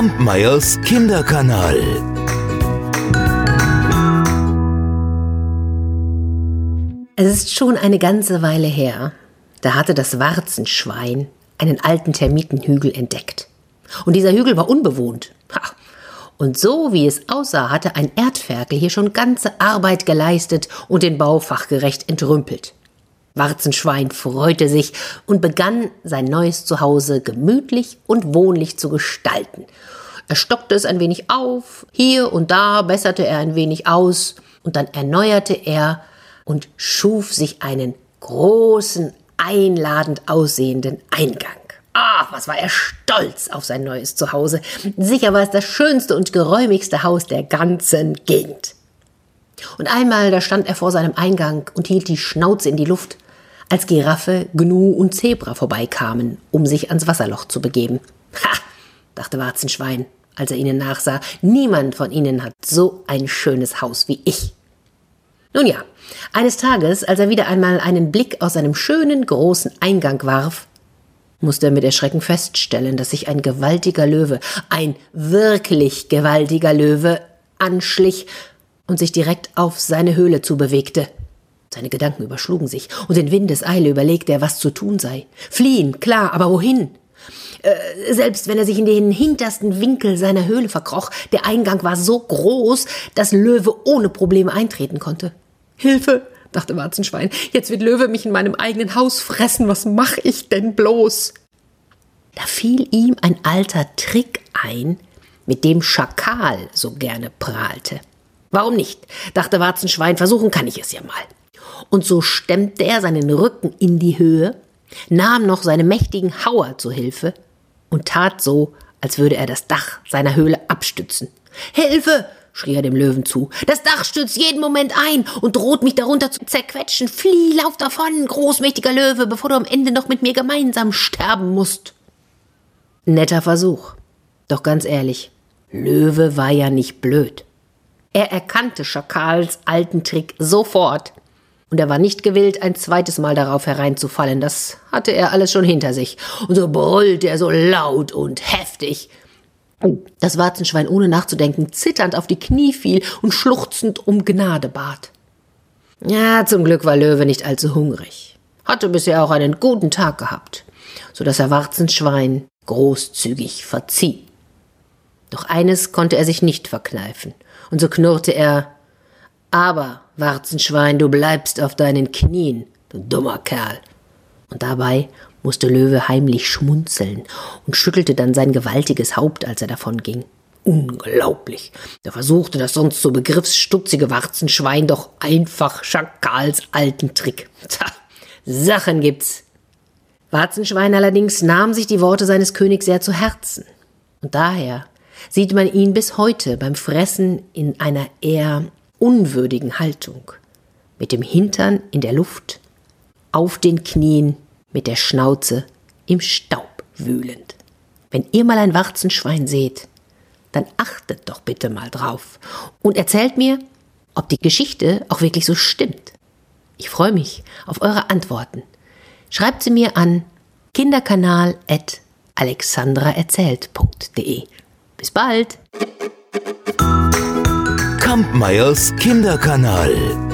Kampmeyers Kinderkanal. Es ist schon eine ganze Weile her, da hatte das Warzenschwein einen alten Termitenhügel entdeckt. Und dieser Hügel war unbewohnt. Ha. Und so wie es aussah, hatte ein Erdferkel hier schon ganze Arbeit geleistet und den Bau fachgerecht entrümpelt. Warzenschwein freute sich und begann sein neues Zuhause gemütlich und wohnlich zu gestalten. Er stockte es ein wenig auf, hier und da besserte er ein wenig aus, und dann erneuerte er und schuf sich einen großen, einladend aussehenden Eingang. Ach, was war er stolz auf sein neues Zuhause. Sicher war es das schönste und geräumigste Haus der ganzen Gegend. Und einmal, da stand er vor seinem Eingang und hielt die Schnauze in die Luft, als Giraffe, Gnu und Zebra vorbeikamen, um sich ans Wasserloch zu begeben. Ha, dachte Warzenschwein, als er ihnen nachsah, niemand von ihnen hat so ein schönes Haus wie ich. Nun ja, eines Tages, als er wieder einmal einen Blick aus seinem schönen großen Eingang warf, musste er mit Erschrecken feststellen, dass sich ein gewaltiger Löwe, ein wirklich gewaltiger Löwe, anschlich und sich direkt auf seine Höhle zubewegte. Seine Gedanken überschlugen sich, und in Windeseile überlegte er, was zu tun sei. Fliehen, klar, aber wohin? Äh, selbst wenn er sich in den hintersten Winkel seiner Höhle verkroch, der Eingang war so groß, dass Löwe ohne Probleme eintreten konnte. Hilfe, dachte Warzenschwein, jetzt wird Löwe mich in meinem eigenen Haus fressen, was mach ich denn bloß? Da fiel ihm ein alter Trick ein, mit dem Schakal so gerne prahlte. Warum nicht? dachte Warzenschwein, versuchen kann ich es ja mal. Und so stemmte er seinen Rücken in die Höhe, nahm noch seine mächtigen Hauer zu Hilfe und tat so, als würde er das Dach seiner Höhle abstützen. Hilfe! schrie er dem Löwen zu. Das Dach stürzt jeden Moment ein und droht mich darunter zu zerquetschen. Flieh, lauf davon, großmächtiger Löwe, bevor du am Ende noch mit mir gemeinsam sterben musst. Netter Versuch. Doch ganz ehrlich, Löwe war ja nicht blöd. Er erkannte Schakals alten Trick sofort. Und er war nicht gewillt, ein zweites Mal darauf hereinzufallen. Das hatte er alles schon hinter sich. Und so brüllte er so laut und heftig, das Warzenschwein ohne nachzudenken zitternd auf die Knie fiel und schluchzend um Gnade bat. Ja, zum Glück war Löwe nicht allzu hungrig, hatte bisher auch einen guten Tag gehabt, so dass er Warzenschwein großzügig verzieh. Doch eines konnte er sich nicht verkneifen, und so knurrte er Aber, Warzenschwein, du bleibst auf deinen Knien, du dummer Kerl. Und dabei musste Löwe heimlich schmunzeln und schüttelte dann sein gewaltiges Haupt, als er davonging. Unglaublich. Da versuchte das sonst so begriffsstutzige Warzenschwein doch einfach Schakals alten Trick. Tja, Sachen gibt's. Warzenschwein allerdings nahm sich die Worte seines Königs sehr zu Herzen. Und daher sieht man ihn bis heute beim Fressen in einer eher unwürdigen Haltung. Mit dem Hintern in der Luft, auf den Knien mit der Schnauze im Staub wühlend. Wenn ihr mal ein Warzenschwein seht, dann achtet doch bitte mal drauf und erzählt mir, ob die Geschichte auch wirklich so stimmt. Ich freue mich auf eure Antworten. Schreibt sie mir an kinderkanal.alexandraerzählt.de. Bis bald! Kampmeyers Kinderkanal.